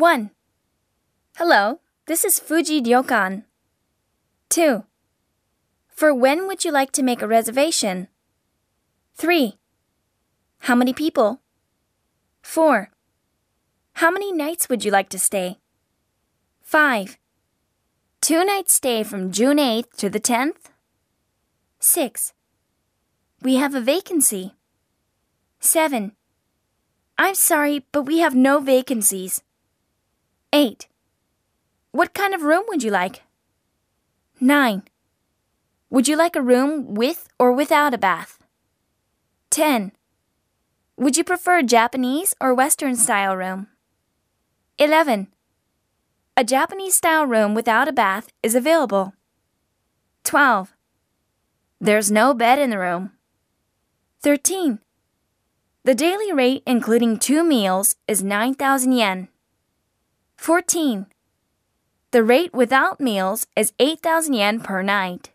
1. Hello, this is Fuji Ryokan. 2. For when would you like to make a reservation? 3. How many people? 4. How many nights would you like to stay? 5. Two nights stay from June 8th to the 10th? 6. We have a vacancy. 7. I'm sorry, but we have no vacancies. 8. What kind of room would you like? 9. Would you like a room with or without a bath? 10. Would you prefer a Japanese or Western style room? 11. A Japanese style room without a bath is available. 12. There's no bed in the room. 13. The daily rate, including two meals, is 9,000 yen. 14. The rate without meals is 8,000 yen per night.